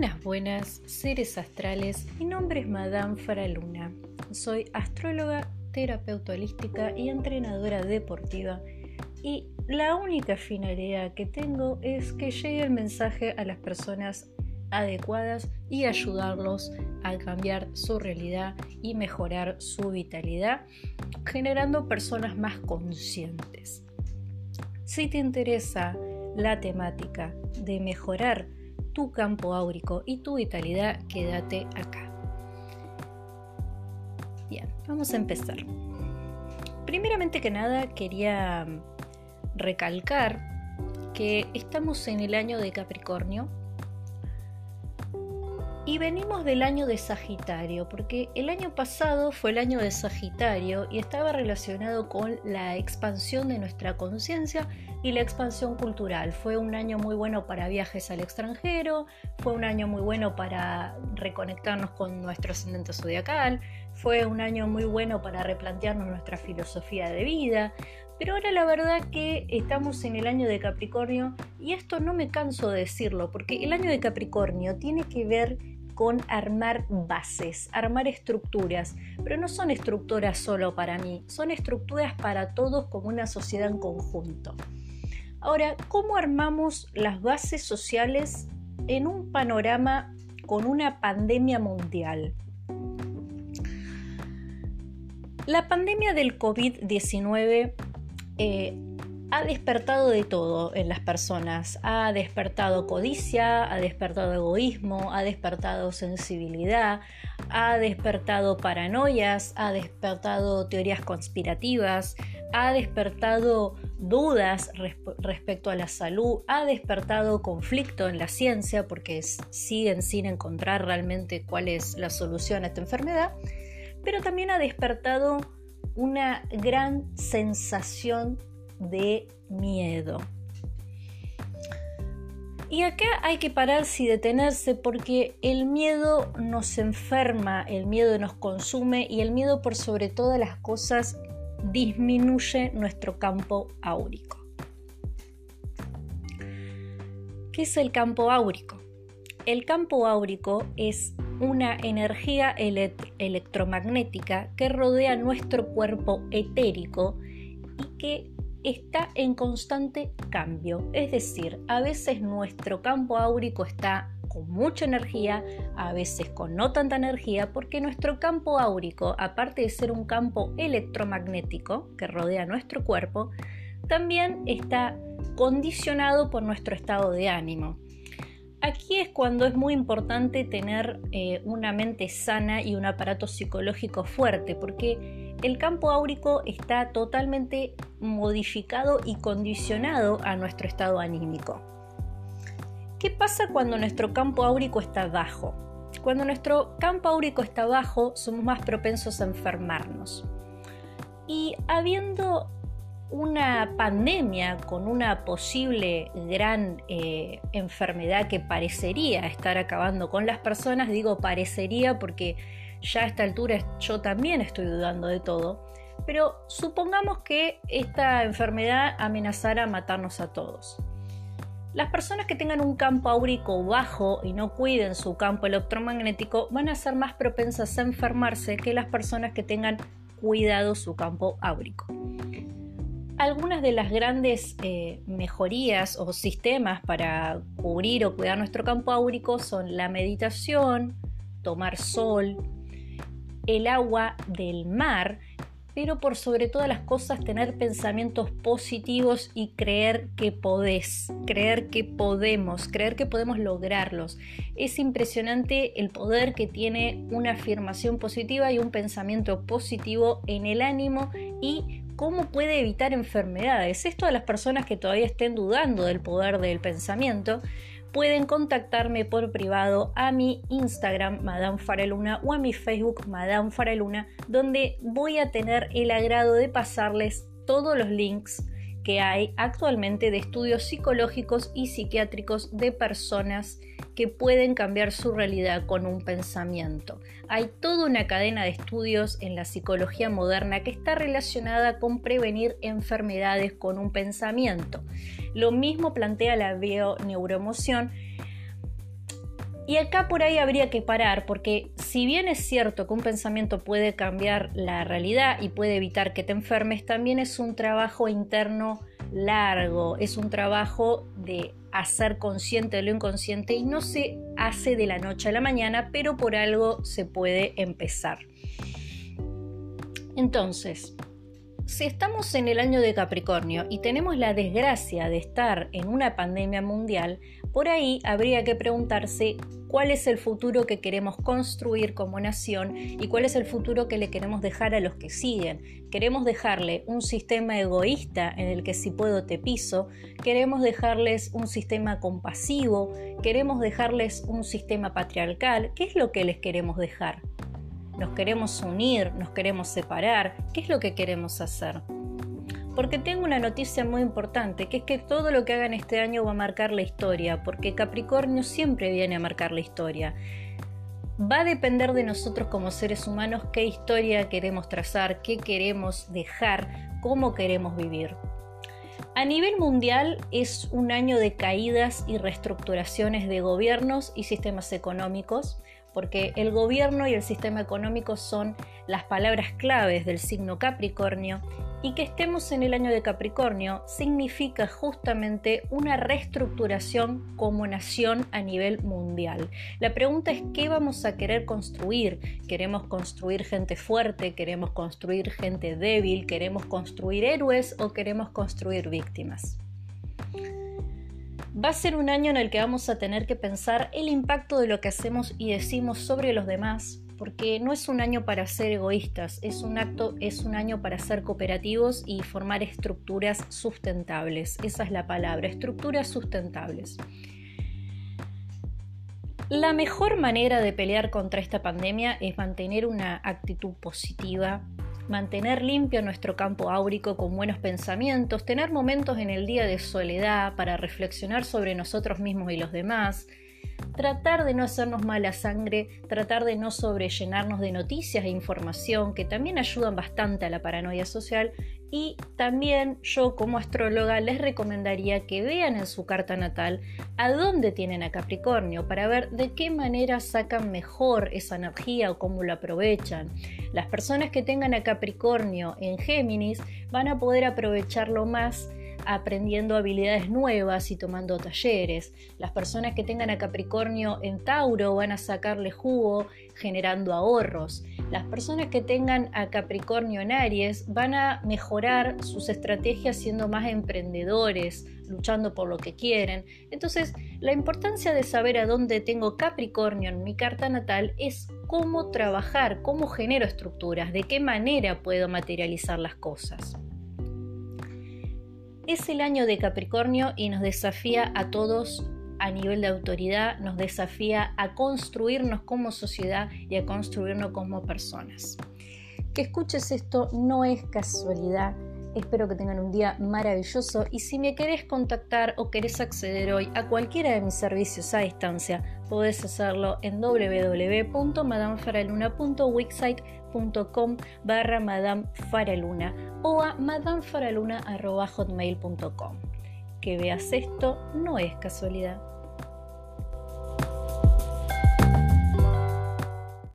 Buenas, buenas, seres astrales. Mi nombre es Madame Faraluna. Soy astróloga, terapeuta holística y entrenadora deportiva. Y la única finalidad que tengo es que llegue el mensaje a las personas adecuadas y ayudarlos a cambiar su realidad y mejorar su vitalidad, generando personas más conscientes. Si te interesa la temática de mejorar tu campo áurico y tu vitalidad, quédate acá. Bien, vamos a empezar. Primeramente que nada quería recalcar que estamos en el año de Capricornio y venimos del año de Sagitario, porque el año pasado fue el año de Sagitario y estaba relacionado con la expansión de nuestra conciencia y la expansión cultural. Fue un año muy bueno para viajes al extranjero, fue un año muy bueno para reconectarnos con nuestro ascendente zodiacal, fue un año muy bueno para replantearnos nuestra filosofía de vida. Pero ahora la verdad que estamos en el año de Capricornio y esto no me canso de decirlo, porque el año de Capricornio tiene que ver con armar bases, armar estructuras, pero no son estructuras solo para mí, son estructuras para todos como una sociedad en conjunto. Ahora, ¿cómo armamos las bases sociales en un panorama con una pandemia mundial? La pandemia del COVID-19 eh, ha despertado de todo en las personas. Ha despertado codicia, ha despertado egoísmo, ha despertado sensibilidad, ha despertado paranoias, ha despertado teorías conspirativas, ha despertado dudas respecto a la salud, ha despertado conflicto en la ciencia porque siguen sin encontrar realmente cuál es la solución a esta enfermedad, pero también ha despertado una gran sensación de miedo. Y acá hay que pararse y detenerse porque el miedo nos enferma, el miedo nos consume y el miedo por sobre todas las cosas disminuye nuestro campo áurico. ¿Qué es el campo áurico? El campo áurico es una energía electromagnética que rodea nuestro cuerpo etérico y que está en constante cambio. Es decir, a veces nuestro campo áurico está con mucha energía, a veces con no tanta energía, porque nuestro campo áurico, aparte de ser un campo electromagnético que rodea nuestro cuerpo, también está condicionado por nuestro estado de ánimo. Aquí es cuando es muy importante tener eh, una mente sana y un aparato psicológico fuerte, porque el campo áurico está totalmente modificado y condicionado a nuestro estado anímico. ¿Qué pasa cuando nuestro campo áurico está bajo? Cuando nuestro campo áurico está bajo, somos más propensos a enfermarnos. Y habiendo una pandemia con una posible gran eh, enfermedad que parecería estar acabando con las personas, digo parecería porque ya a esta altura yo también estoy dudando de todo, pero supongamos que esta enfermedad amenazara matarnos a todos. Las personas que tengan un campo áurico bajo y no cuiden su campo electromagnético van a ser más propensas a enfermarse que las personas que tengan cuidado su campo áurico algunas de las grandes eh, mejorías o sistemas para cubrir o cuidar nuestro campo áurico son la meditación, tomar sol, el agua del mar, pero por sobre todas las cosas tener pensamientos positivos y creer que podés, creer que podemos, creer que podemos lograrlos. Es impresionante el poder que tiene una afirmación positiva y un pensamiento positivo en el ánimo y cómo puede evitar enfermedades. Esto a las personas que todavía estén dudando del poder del pensamiento, pueden contactarme por privado a mi Instagram Madame Faraluna o a mi Facebook Madame Faraluna, donde voy a tener el agrado de pasarles todos los links hay actualmente de estudios psicológicos y psiquiátricos de personas que pueden cambiar su realidad con un pensamiento. Hay toda una cadena de estudios en la psicología moderna que está relacionada con prevenir enfermedades con un pensamiento. Lo mismo plantea la bioneuroemoción Y acá por ahí habría que parar, porque si bien es cierto que un pensamiento puede cambiar la realidad y puede evitar que te enfermes, también es un trabajo interno largo, es un trabajo de hacer consciente de lo inconsciente y no se hace de la noche a la mañana, pero por algo se puede empezar. Entonces, si estamos en el año de Capricornio y tenemos la desgracia de estar en una pandemia mundial, por ahí habría que preguntarse cuál es el futuro que queremos construir como nación y cuál es el futuro que le queremos dejar a los que siguen. Queremos dejarle un sistema egoísta en el que si puedo te piso, queremos dejarles un sistema compasivo, queremos dejarles un sistema patriarcal. ¿Qué es lo que les queremos dejar? Nos queremos unir, nos queremos separar, ¿qué es lo que queremos hacer? Porque tengo una noticia muy importante, que es que todo lo que hagan este año va a marcar la historia, porque Capricornio siempre viene a marcar la historia. Va a depender de nosotros como seres humanos qué historia queremos trazar, qué queremos dejar, cómo queremos vivir. A nivel mundial es un año de caídas y reestructuraciones de gobiernos y sistemas económicos porque el gobierno y el sistema económico son las palabras claves del signo Capricornio y que estemos en el año de Capricornio significa justamente una reestructuración como nación a nivel mundial. La pregunta es qué vamos a querer construir. ¿Queremos construir gente fuerte? ¿Queremos construir gente débil? ¿Queremos construir héroes o queremos construir víctimas? Va a ser un año en el que vamos a tener que pensar el impacto de lo que hacemos y decimos sobre los demás, porque no es un año para ser egoístas, es un acto, es un año para ser cooperativos y formar estructuras sustentables. Esa es la palabra, estructuras sustentables. La mejor manera de pelear contra esta pandemia es mantener una actitud positiva, mantener limpio nuestro campo áurico con buenos pensamientos, tener momentos en el día de soledad para reflexionar sobre nosotros mismos y los demás, tratar de no hacernos mala sangre, tratar de no sobrellenarnos de noticias e información que también ayudan bastante a la paranoia social y también yo como astróloga les recomendaría que vean en su carta natal a dónde tienen a Capricornio para ver de qué manera sacan mejor esa energía o cómo la aprovechan. Las personas que tengan a Capricornio en Géminis van a poder aprovecharlo más aprendiendo habilidades nuevas y tomando talleres. Las personas que tengan a Capricornio en Tauro van a sacarle jugo generando ahorros. Las personas que tengan a Capricornio en Aries van a mejorar sus estrategias siendo más emprendedores, luchando por lo que quieren. Entonces, la importancia de saber a dónde tengo Capricornio en mi carta natal es cómo trabajar, cómo genero estructuras, de qué manera puedo materializar las cosas. Es el año de Capricornio y nos desafía a todos a nivel de autoridad, nos desafía a construirnos como sociedad y a construirnos como personas. Que escuches esto no es casualidad, Espero que tengan un día maravilloso y si me querés contactar o querés acceder hoy a cualquiera de mis servicios a distancia, podés hacerlo en www.madamefaraluna.wixsite.com barra madamefaraluna o a madamefaraluna.hotmail.com. Que veas esto no es casualidad.